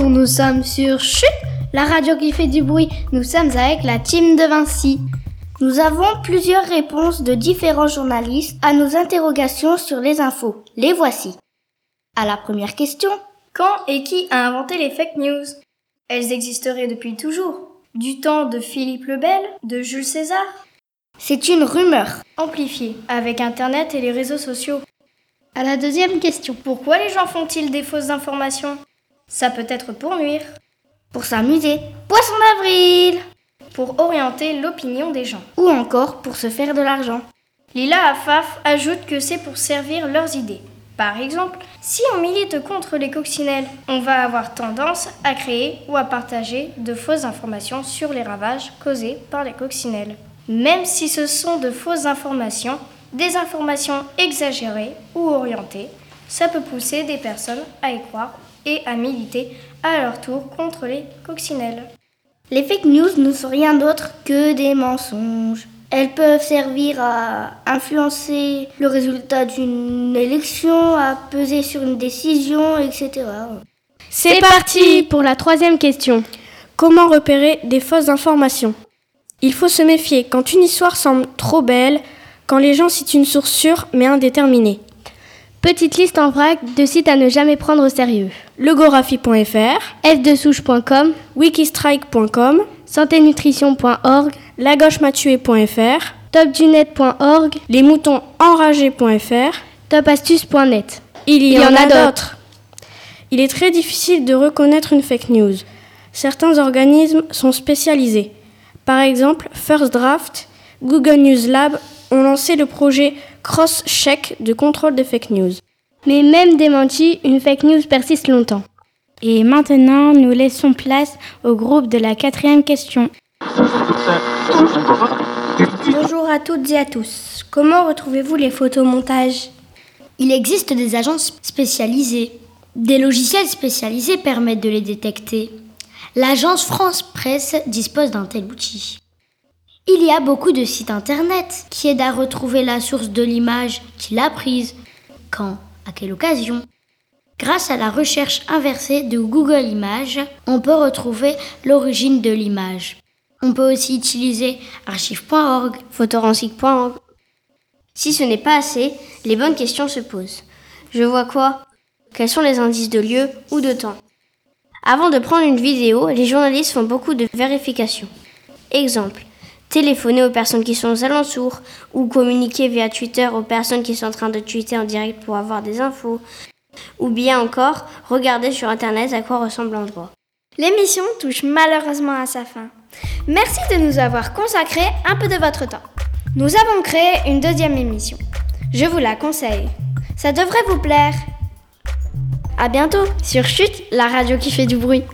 nous sommes sur Chut, la radio qui fait du bruit. Nous sommes avec la team de Vinci. Nous avons plusieurs réponses de différents journalistes à nos interrogations sur les infos. Les voici. À la première question. Quand et qui a inventé les fake news? Elles existeraient depuis toujours? Du temps de Philippe le Bel, de Jules César? C'est une rumeur. Amplifiée avec Internet et les réseaux sociaux. À la deuxième question. Pourquoi les gens font-ils des fausses informations? Ça peut être pour nuire. Pour s'amuser. Poisson d'avril Pour orienter l'opinion des gens. Ou encore pour se faire de l'argent. Lila Afaf ajoute que c'est pour servir leurs idées. Par exemple, si on milite contre les coccinelles, on va avoir tendance à créer ou à partager de fausses informations sur les ravages causés par les coccinelles. Même si ce sont de fausses informations, des informations exagérées ou orientées, ça peut pousser des personnes à y croire et à militer à leur tour contre les coccinelles. Les fake news ne sont rien d'autre que des mensonges. Elles peuvent servir à influencer le résultat d'une élection, à peser sur une décision, etc. C'est parti pour la troisième question. Comment repérer des fausses informations? Il faut se méfier quand une histoire semble trop belle, quand les gens citent une source sûre mais indéterminée. Petite liste en vrac de sites à ne jamais prendre au sérieux. Legographie.fr, f2souche.com, wikistrike.com, santénutrition.org, lagauchemathué.fr, topdunet.org, lesmoutonsenragés.fr, topastuce.net. Il y, en, a d'autres. Il est très difficile de reconnaître une fake news. Certains organismes sont spécialisés. Par exemple, First Draft, Google News Lab ont lancé le projet Cross-Check de contrôle des fake news. Mais même démenti, une fake news persiste longtemps. Et maintenant, nous laissons place au groupe de la quatrième question. Bonjour à toutes et à tous. Comment retrouvez-vous les photomontages Il existe des agences spécialisées. Des logiciels spécialisés permettent de les détecter. L'agence France Presse dispose d'un tel outil. Il y a beaucoup de sites internet qui aident à retrouver la source de l'image qui l'a prise, quand, à quelle occasion. Grâce à la recherche inversée de Google Images, on peut retrouver l'origine de l'image. On peut aussi utiliser archive.org, photorancique.org. Si ce n'est pas assez, les bonnes questions se posent. Je vois quoi? Quels sont les indices de lieu ou de temps? Avant de prendre une vidéo, les journalistes font beaucoup de vérifications. Exemple, téléphoner aux personnes qui sont aux alentours ou communiquer via Twitter aux personnes qui sont en train de tweeter en direct pour avoir des infos. Ou bien encore, regarder sur Internet à quoi ressemble l'endroit. L'émission touche malheureusement à sa fin. Merci de nous avoir consacré un peu de votre temps. Nous avons créé une deuxième émission. Je vous la conseille. Ça devrait vous plaire. À bientôt sur Chute, la radio qui fait du bruit.